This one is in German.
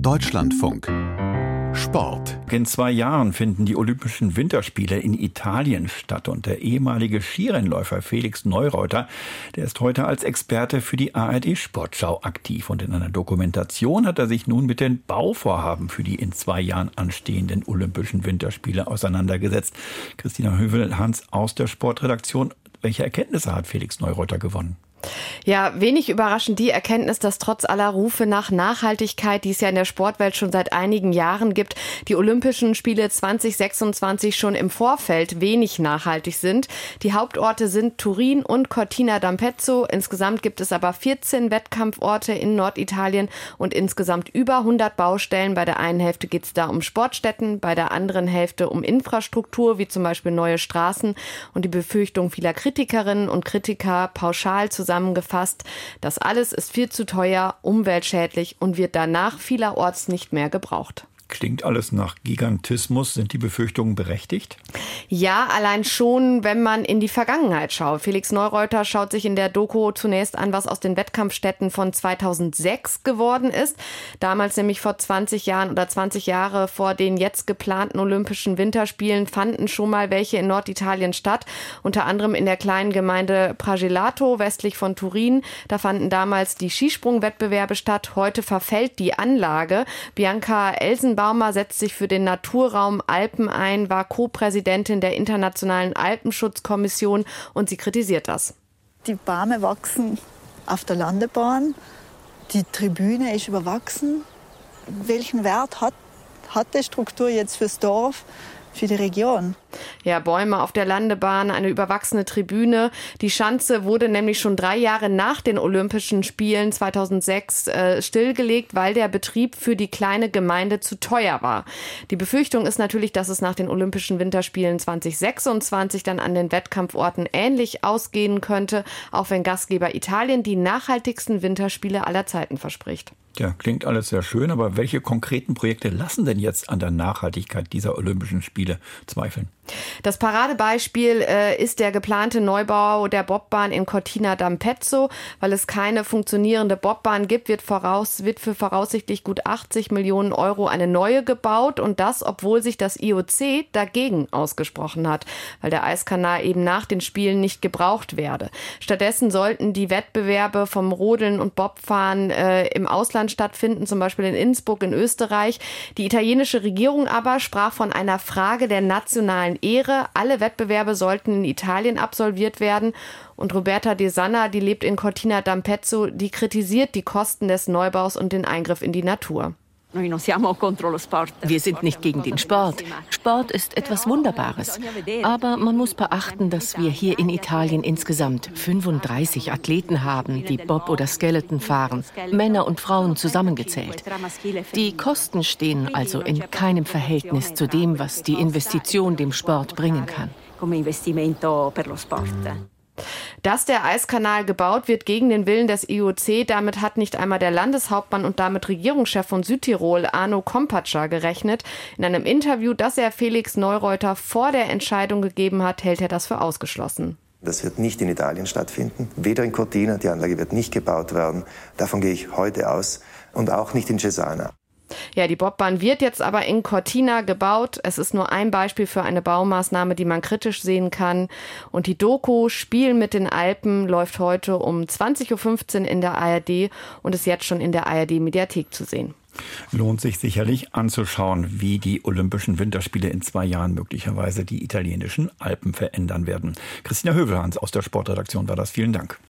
Deutschlandfunk Sport. In zwei Jahren finden die Olympischen Winterspiele in Italien statt und der ehemalige Skirennläufer Felix Neureuter, der ist heute als Experte für die ARD Sportschau aktiv und in einer Dokumentation hat er sich nun mit den Bauvorhaben für die in zwei Jahren anstehenden Olympischen Winterspiele auseinandergesetzt. Christina Hövel-Hans aus der Sportredaktion. Welche Erkenntnisse hat Felix Neureuter gewonnen? Ja, wenig überraschend die Erkenntnis, dass trotz aller Rufe nach Nachhaltigkeit, die es ja in der Sportwelt schon seit einigen Jahren gibt, die Olympischen Spiele 2026 schon im Vorfeld wenig nachhaltig sind. Die Hauptorte sind Turin und Cortina d'Ampezzo. Insgesamt gibt es aber 14 Wettkampforte in Norditalien und insgesamt über 100 Baustellen. Bei der einen Hälfte geht es da um Sportstätten, bei der anderen Hälfte um Infrastruktur, wie zum Beispiel neue Straßen. Und die Befürchtung vieler Kritikerinnen und Kritiker pauschal zu zusammengefasst, das alles ist viel zu teuer, umweltschädlich und wird danach vielerorts nicht mehr gebraucht. Klingt alles nach Gigantismus. Sind die Befürchtungen berechtigt? Ja, allein schon, wenn man in die Vergangenheit schaut. Felix Neureuter schaut sich in der Doku zunächst an, was aus den Wettkampfstätten von 2006 geworden ist. Damals nämlich vor 20 Jahren oder 20 Jahre vor den jetzt geplanten Olympischen Winterspielen fanden schon mal welche in Norditalien statt. Unter anderem in der kleinen Gemeinde Pragelato westlich von Turin. Da fanden damals die Skisprungwettbewerbe statt. Heute verfällt die Anlage. Bianca Elsen Baumer setzt sich für den Naturraum Alpen ein, war Co-Präsidentin der Internationalen Alpenschutzkommission und sie kritisiert das. Die Bäume wachsen auf der Landebahn, die Tribüne ist überwachsen. Welchen Wert hat, hat die Struktur jetzt fürs Dorf? für die Region. Ja, Bäume auf der Landebahn, eine überwachsene Tribüne. Die Schanze wurde nämlich schon drei Jahre nach den Olympischen Spielen 2006 äh, stillgelegt, weil der Betrieb für die kleine Gemeinde zu teuer war. Die Befürchtung ist natürlich, dass es nach den Olympischen Winterspielen 2026 dann an den Wettkampforten ähnlich ausgehen könnte, auch wenn Gastgeber Italien die nachhaltigsten Winterspiele aller Zeiten verspricht. Ja, klingt alles sehr schön, aber welche konkreten Projekte lassen denn jetzt an der Nachhaltigkeit dieser Olympischen Spiele zweifeln? Das Paradebeispiel äh, ist der geplante Neubau der Bobbahn in Cortina d'Ampezzo. Weil es keine funktionierende Bobbahn gibt, wird, voraus, wird für voraussichtlich gut 80 Millionen Euro eine neue gebaut und das, obwohl sich das IOC dagegen ausgesprochen hat, weil der Eiskanal eben nach den Spielen nicht gebraucht werde. Stattdessen sollten die Wettbewerbe vom Rodeln und Bobfahren äh, im Ausland stattfinden, zum Beispiel in Innsbruck in Österreich. Die italienische Regierung aber sprach von einer Frage der nationalen Ehre. Alle Wettbewerbe sollten in Italien absolviert werden. Und Roberta De Sanna, die lebt in Cortina d'Ampezzo, die kritisiert die Kosten des Neubaus und den Eingriff in die Natur. Wir sind nicht gegen den Sport. Sport ist etwas Wunderbares. Aber man muss beachten, dass wir hier in Italien insgesamt 35 Athleten haben, die Bob oder Skeleton fahren, Männer und Frauen zusammengezählt. Die Kosten stehen also in keinem Verhältnis zu dem, was die Investition dem Sport bringen kann. Dass der Eiskanal gebaut wird gegen den Willen des IOC, damit hat nicht einmal der Landeshauptmann und damit Regierungschef von Südtirol, Arno Kompatscher, gerechnet. In einem Interview, das er Felix Neureuter vor der Entscheidung gegeben hat, hält er das für ausgeschlossen. Das wird nicht in Italien stattfinden, weder in Cortina, die Anlage wird nicht gebaut werden, davon gehe ich heute aus, und auch nicht in Cesana. Ja, die Bobbahn wird jetzt aber in Cortina gebaut. Es ist nur ein Beispiel für eine Baumaßnahme, die man kritisch sehen kann. Und die Doku Spiel mit den Alpen läuft heute um 20.15 Uhr in der ARD und ist jetzt schon in der ARD Mediathek zu sehen. Lohnt sich sicherlich anzuschauen, wie die Olympischen Winterspiele in zwei Jahren möglicherweise die italienischen Alpen verändern werden. Christina Hövelhans aus der Sportredaktion war das. Vielen Dank.